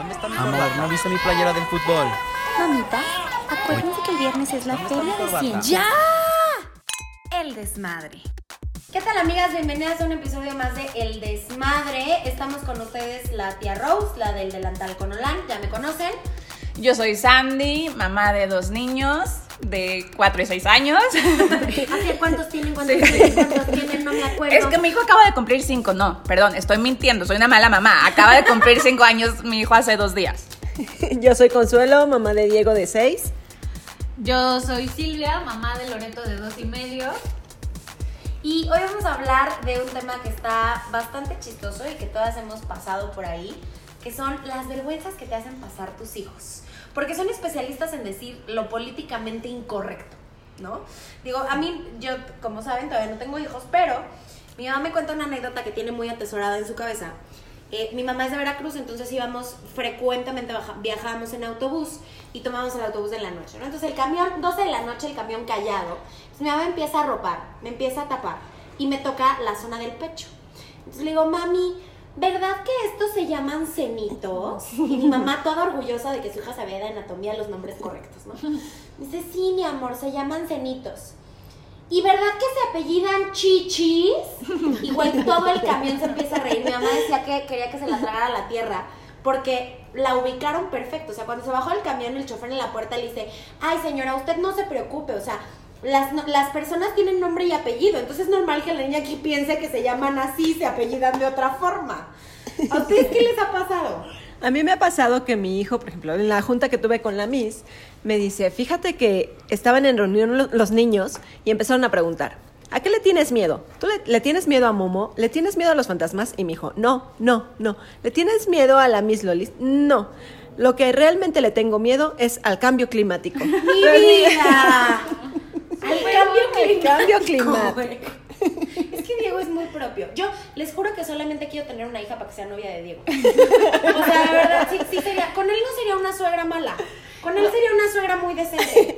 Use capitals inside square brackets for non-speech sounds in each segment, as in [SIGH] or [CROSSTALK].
¿Dónde está mi Amor, ¿no viste mi playera del fútbol? Mamita, acuérdense que el viernes es la feria de ciencia. ¡Ya! El desmadre. ¿Qué tal amigas? Bienvenidas a un episodio más de El Desmadre. Estamos con ustedes la tía Rose, la del delantal con Olan, ya me conocen. Yo soy Sandy, mamá de dos niños de 4 y 6 años. [LAUGHS] ¿Hace cuántos tienen? ¿Cuántos tienen? ¿Cuántos tienen? No me acuerdo. Es que mi hijo acaba de cumplir 5, no, perdón, estoy mintiendo, soy una mala mamá. Acaba de cumplir 5 años mi hijo hace dos días. [LAUGHS] Yo soy Consuelo, mamá de Diego de 6. Yo soy Silvia, mamá de Loreto de dos y medio. Y hoy vamos a hablar de un tema que está bastante chistoso y que todas hemos pasado por ahí, que son las vergüenzas que te hacen pasar tus hijos. Porque son especialistas en decir lo políticamente incorrecto, ¿no? Digo, a mí, yo, como saben, todavía no tengo hijos, pero mi mamá me cuenta una anécdota que tiene muy atesorada en su cabeza. Eh, mi mamá es de Veracruz, entonces íbamos frecuentemente, viajábamos en autobús y tomábamos el autobús de la noche, ¿no? Entonces el camión, 12 de la noche, el camión callado. Entonces mi mamá empieza a ropar, me empieza a tapar y me toca la zona del pecho. Entonces le digo, mami, ¿verdad que estos se llaman cenitos? Y mi mamá toda orgullosa de que su hija sabía de anatomía los nombres correctos, ¿no? Dice, sí, mi amor, se llaman cenitos. ¿Y verdad que se apellidan chichis? Igual todo el camión se empieza a reír. Mi mamá decía que quería que se la tragara la tierra porque la ubicaron perfecto. O sea, cuando se bajó el camión, el chofer en la puerta le dice, ay señora, usted no se preocupe, o sea, las, las personas tienen nombre y apellido, entonces es normal que la niña aquí piense que se llaman así, se apellidan de otra forma. ¿A ustedes qué les ha pasado? A mí me ha pasado que mi hijo, por ejemplo, en la junta que tuve con la Miss, me dice, fíjate que estaban en reunión lo- los niños y empezaron a preguntar, ¿a qué le tienes miedo? ¿Tú le, le tienes miedo a Momo? ¿Le tienes miedo a los fantasmas? Y mi hijo, no, no, no. ¿Le tienes miedo a la Miss Lolis? No. Lo que realmente le tengo miedo es al cambio climático. ¡Mi vida! Cambio climático. cambio [LAUGHS] climático. güey. Es que Diego es muy propio. Yo les juro que solamente quiero tener una hija para que sea novia de Diego. O sea, de verdad, sí, sí sería. Con él no sería una suegra mala. Con él sería una suegra muy decente.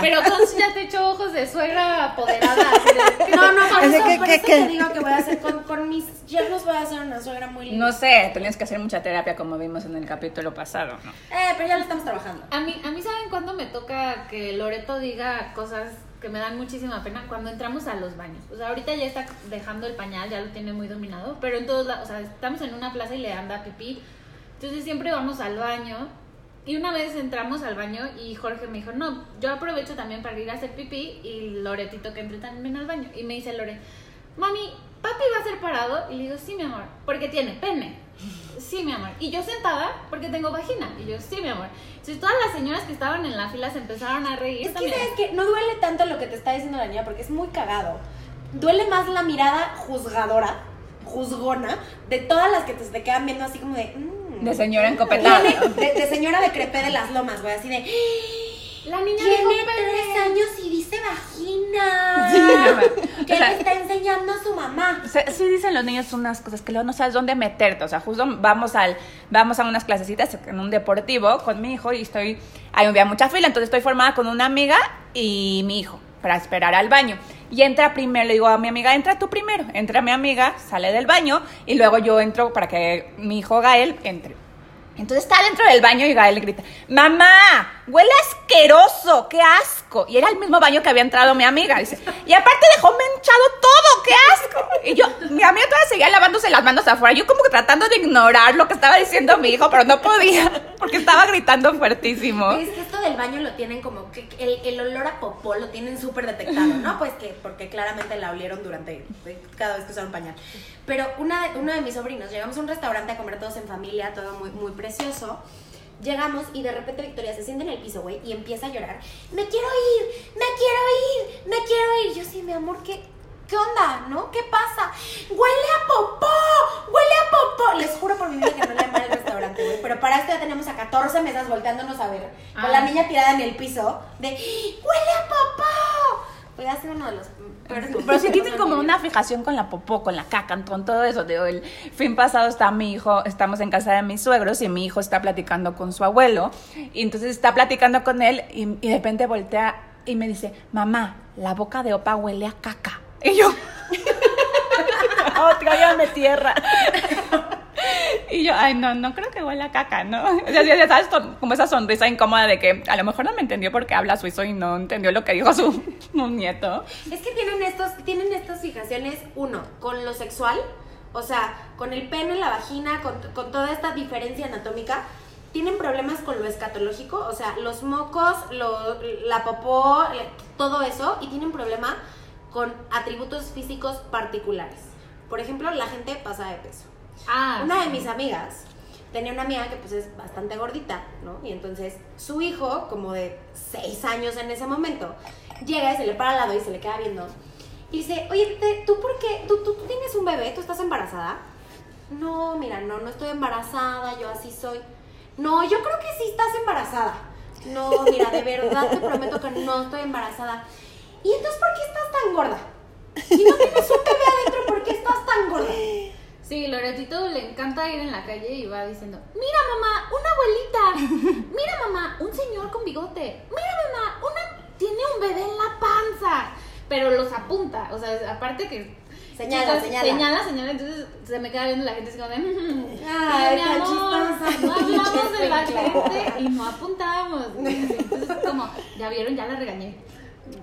Pero Cons ya te echó ojos de suegra apoderada. de- [LAUGHS] No, no, por eso, que- por que- eso que- te digo que voy a hacer con, con mis yernos voy a hacer una suegra muy linda. No sé, tenías que hacer mucha terapia como vimos en el capítulo pasado, ¿no? Eh, pero ya lo estamos trabajando. A mí, a mí ¿saben cuándo me toca que Loreto diga cosas que me dan muchísima pena? Cuando entramos a los baños. O sea, ahorita ya está dejando el pañal, ya lo tiene muy dominado, pero en todos lados, o sea, estamos en una plaza y le anda pipí. Entonces siempre vamos al baño. Y una vez entramos al baño y Jorge me dijo, no, yo aprovecho también para ir a hacer pipí y Loretito que entre también al baño. Y me dice Lore, mami, papi va a ser parado. Y le digo, sí, mi amor, porque tiene pene. Sí, mi amor. Y yo sentada porque tengo vagina. Y yo, sí, mi amor. Entonces todas las señoras que estaban en la fila se empezaron a reír. Es que también. sabes que no duele tanto lo que te está diciendo la niña porque es muy cagado. Duele más la mirada juzgadora, juzgona, de todas las que te, te quedan viendo así como de. mm. De señora encopetada. Tiene- De, de señora de crepé de las lomas, güey, así de. La niña Tiene tres años y dice vagina. Sí. Que O sea, le está enseñando a su mamá. Se- Sí dicen los niños unas cosas que luego no sabes dónde meterte, o sea, justo vamos al vamos a unas clasecitas en un deportivo con mi hijo y estoy hay un día mucha fila, entonces estoy formada con una amiga y mi hijo para esperar al baño. Y entra primero, le digo a mi amiga, entra tú primero. Entra mi amiga, sale del baño y luego yo entro para que mi hijo Gael entre. Entonces está dentro del baño y Gael grita, mamá, huele asqueroso, qué asco. Y era el mismo baño que había entrado mi amiga. Dice, y aparte dejó manchado todo, qué asco. Y yo, mi amiga todavía seguía lavándose las manos afuera. Yo como que tratando de ignorar lo que estaba diciendo mi hijo, pero no podía, porque estaba gritando fuertísimo. Es que del baño lo tienen como que el, el olor a popó lo tienen súper detectado, ¿no? Pues que porque claramente la olieron durante eh, cada vez que usaron pañal. Pero una de, uno de mis sobrinos, llegamos a un restaurante a comer todos en familia, todo muy, muy precioso. Llegamos y de repente Victoria se siente en el piso, güey, y empieza a llorar. Me quiero ir, me quiero ir, me quiero ir. Yo sí, mi amor, ¿qué, ¿Qué onda? ¿No? ¿Qué pasa? ¡Huele a popó! ¡Huele a popó! Les juro por mi vida que no le mal güey. Pero para esto ya tenemos a 14 mesas volteándonos a ver. Con Ah. la niña tirada en el piso. De ¡Huele a popó! Voy a ser uno de los peores Pero sí tienen como una fijación con la popó, con la caca, con todo eso. Digo, el fin pasado está mi hijo, estamos en casa de mis suegros y mi hijo está platicando con su abuelo. Y entonces está platicando con él y, y de repente voltea y me dice, mamá, la boca de Opa huele a caca. Y yo, [LAUGHS] Oh, tráigame tierra. [LAUGHS] Y yo, ay, no, no creo que huela caca, ¿no? [LAUGHS] O sea, ya sabes, como esa sonrisa incómoda de que a lo mejor no me entendió porque habla suizo y no entendió lo que dijo su, [LAUGHS] nieto. Es que tienen estos, tienen estas fijaciones, uno, con lo sexual, o sea, con el pene, la vagina, con, con toda esta diferencia anatómica. Tienen problemas con lo escatológico, o sea, los mocos, lo- la popó, todo eso, y tienen problema con atributos físicos particulares. Por ejemplo, la gente pasa de peso. Ah, Una de mis amigas tenía una amiga que pues es bastante gordita, ¿no? Y entonces su hijo, como de seis años en ese momento, llega y se le para al lado y se le queda viendo. Y dice, oye, ¿tú por qué? ¿Tú, tú, tú tienes un bebé? ¿Tú estás embarazada? No, mira, no, no estoy embarazada, yo así soy. No, yo creo que sí estás embarazada. No, mira, de verdad te prometo que no estoy embarazada. ¿Y entonces por qué estás tan gorda? Si no tienes un bebé adentro, ¿por qué estás tan gorda? Le encanta ir en la calle y va diciendo, mira mamá, una abuelita, mira mamá, un señor con bigote, mira mamá, una tiene un bebé en la panza, pero los apunta, o sea, aparte que Señala, chicas, señala. señala, señala, entonces se me queda viendo la gente así como de, "Mm, Ay, mi amor, chistosa, no [LAUGHS] hablamos de la gente y no apuntamos, entonces como, ya vieron, ya la regañé.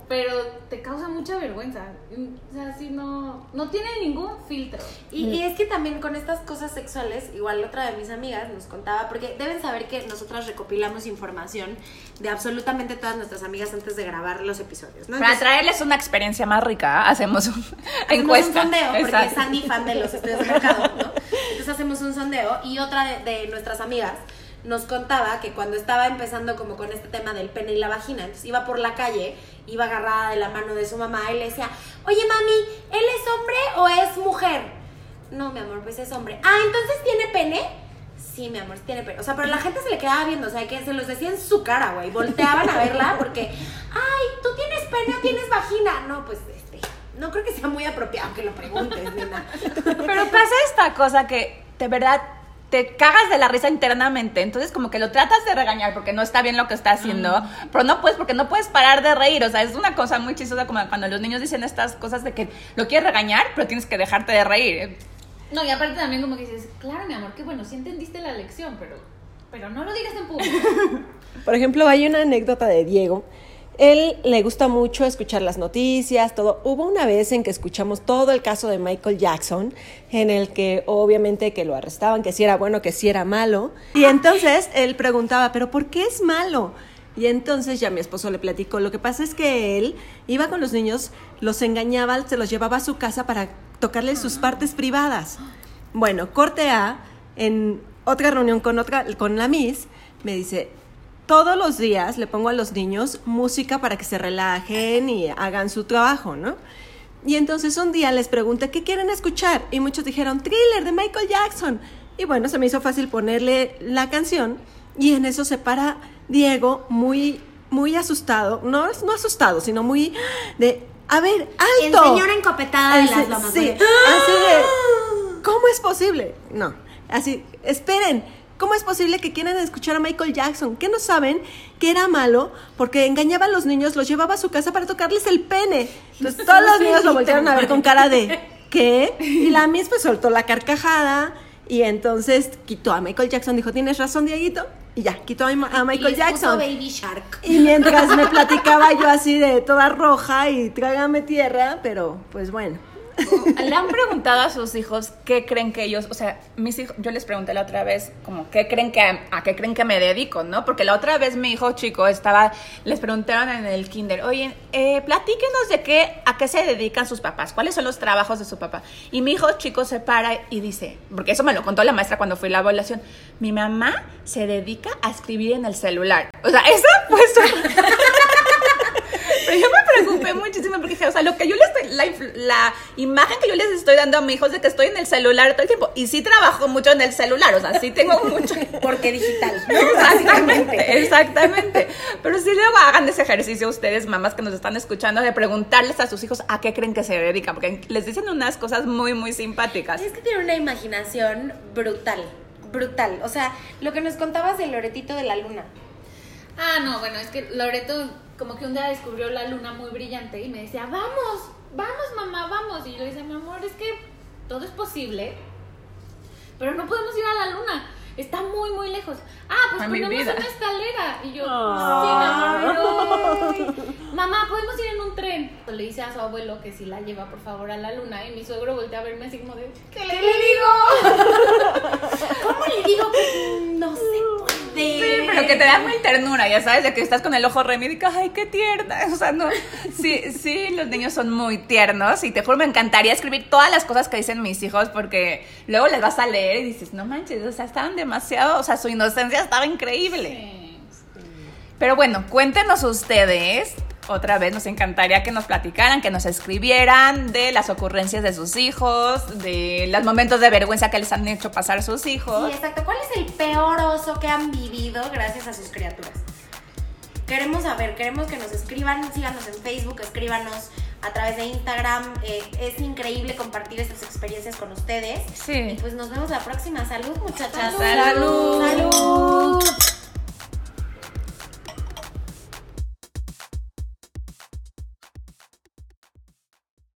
Pero te causa mucha vergüenza. O sea, sí, no, no tiene ningún filtro. Y, y es que también con estas cosas sexuales, igual otra de mis amigas nos contaba, porque deben saber que nosotras recopilamos información de absolutamente todas nuestras amigas antes de grabar los episodios, ¿no? Para Entonces, traerles una experiencia más rica, hacemos un hacemos encuesta. un sondeo, porque Exacto. es Sandy fan de los estudios de mercado, ¿no? Entonces hacemos un sondeo y otra de, de nuestras amigas nos contaba que cuando estaba empezando como con este tema del pene y la vagina, entonces iba por la calle, iba agarrada de la mano de su mamá y le decía, oye mami, ¿él es hombre o es mujer? No, mi amor, pues es hombre. Ah, entonces tiene pene. Sí, mi amor, tiene pene. O sea, pero la gente se le quedaba viendo, o sea, que se los decía en su cara, güey. Volteaban a verla porque, ay, ¿tú tienes pene o tienes vagina? No, pues, este, no creo que sea muy apropiado que lo preguntes, nena. Pero pasa esta cosa que de verdad te cagas de la risa internamente, entonces como que lo tratas de regañar porque no está bien lo que está haciendo, pero no puedes porque no puedes parar de reír, o sea, es una cosa muy chistosa como cuando los niños dicen estas cosas de que lo quieres regañar, pero tienes que dejarte de reír. No, y aparte también como que dices, claro, mi amor, qué bueno, sí entendiste la lección, pero, pero no lo digas en público. [LAUGHS] Por ejemplo, hay una anécdota de Diego. Él le gusta mucho escuchar las noticias, todo. Hubo una vez en que escuchamos todo el caso de Michael Jackson, en el que obviamente que lo arrestaban, que si era bueno, que si era malo. Y entonces él preguntaba, ¿pero por qué es malo? Y entonces ya mi esposo le platicó. Lo que pasa es que él iba con los niños, los engañaba, se los llevaba a su casa para tocarles sus partes privadas. Bueno, corte A, en otra reunión con, otra, con la Miss, me dice, todos los días le pongo a los niños música para que se relajen y hagan su trabajo, ¿no? Y entonces un día les pregunté, ¿qué quieren escuchar? Y muchos dijeron, thriller de Michael Jackson. Y bueno, se me hizo fácil ponerle la canción y en eso se para Diego muy, muy asustado, no, no asustado, sino muy de, a ver, El alto. señor encopetada de las lomas. Sí, así de, ¿cómo es posible? No, así, esperen, ¿cómo es posible que quieran escuchar a Michael Jackson? ¿Qué no saben que era malo? Porque engañaba a los niños, los llevaba a su casa para tocarles el pene. Entonces todos los niños lo voltearon a ver con cara de, [LAUGHS] ¿qué? Y la Miss pues soltó la carcajada y entonces quitó a Michael Jackson, dijo, ¿tienes razón, Dieguito? Y ya, quitó a, Michael Jackson. Baby Shark. Y mientras me [LAUGHS] platicaba yo así de toda roja y trágame tierra, pero pues bueno. [LAUGHS] Le han preguntado a sus hijos qué creen que ellos, o sea, mis hijos, yo les pregunté la otra vez, como, ¿qué creen que, a qué creen que me dedico, no? Porque la otra vez mi hijo chico estaba, les preguntaron en el kinder, oye, eh, platíquenos de qué, a qué se dedican sus papás, cuáles son los trabajos de su papá. Y mi hijo chico se para y dice, porque eso me lo contó la maestra cuando fui a la evaluación, mi mamá se dedica a escribir en el celular. O sea, esa fue su... [LAUGHS] Pero yo me preocupé muchísimo porque dije, o sea, lo que yo les estoy, la, imagen que yo les estoy dando a mi hijo es de que estoy en el celular todo el tiempo. Y sí trabajo mucho en el celular, o sea, sí tengo [LAUGHS] mucho. Porque digital. [LAUGHS] Exactamente, exactamente. Pero sí luego hagan ese ejercicio ustedes, mamás que nos están escuchando, de preguntarles a sus hijos a qué creen que se dedican, porque les dicen unas cosas muy, muy simpáticas. Es que tiene una imaginación brutal, brutal. O sea, lo que nos contabas del Loretito de la Luna. Ah, no, bueno, es que Loreto como que un día descubrió la luna muy brillante y me decía, vamos, vamos mamá, vamos. Y yo le decía, mi amor, es que todo es posible. pero no podemos ir a la luna. Está muy, muy lejos. Ah, pues ponemos una escalera. Y yo, sí, pero- Mamá, ¿podemos ir en un tren? Le dice a su abuelo que si la lleva, por favor, a la luna. Y mi suegro voltea a verme así como de, ¿qué le digo? [LAUGHS] ¿Cómo le digo que no se Sí, pero que te da muy ternura, ya sabes, de que estás con el ojo remido y ay, qué tierna. [LAUGHS] O sea, no. Sí, sí, los niños son muy tiernos y te juro, me encantaría escribir todas las cosas que dicen mis hijos porque luego les vas a leer y dices, no manches, o sea, estaban demasiado, o sea, su inocencia estaba increíble. Sí. Pero bueno, cuéntenos ustedes. Otra vez nos encantaría que nos platicaran, que nos escribieran de las ocurrencias de sus hijos, de los momentos de vergüenza que les han hecho pasar sus hijos. Sí, exacto. ¿Cuál es el peor oso que han vivido gracias a sus criaturas? Queremos saber, queremos que nos escriban, síganos en Facebook, escríbanos a través de Instagram. eh, es increíble compartir estas experiencias con ustedes. Y Sí. pues nos vemos la próxima. Salud, muchachas. Salud.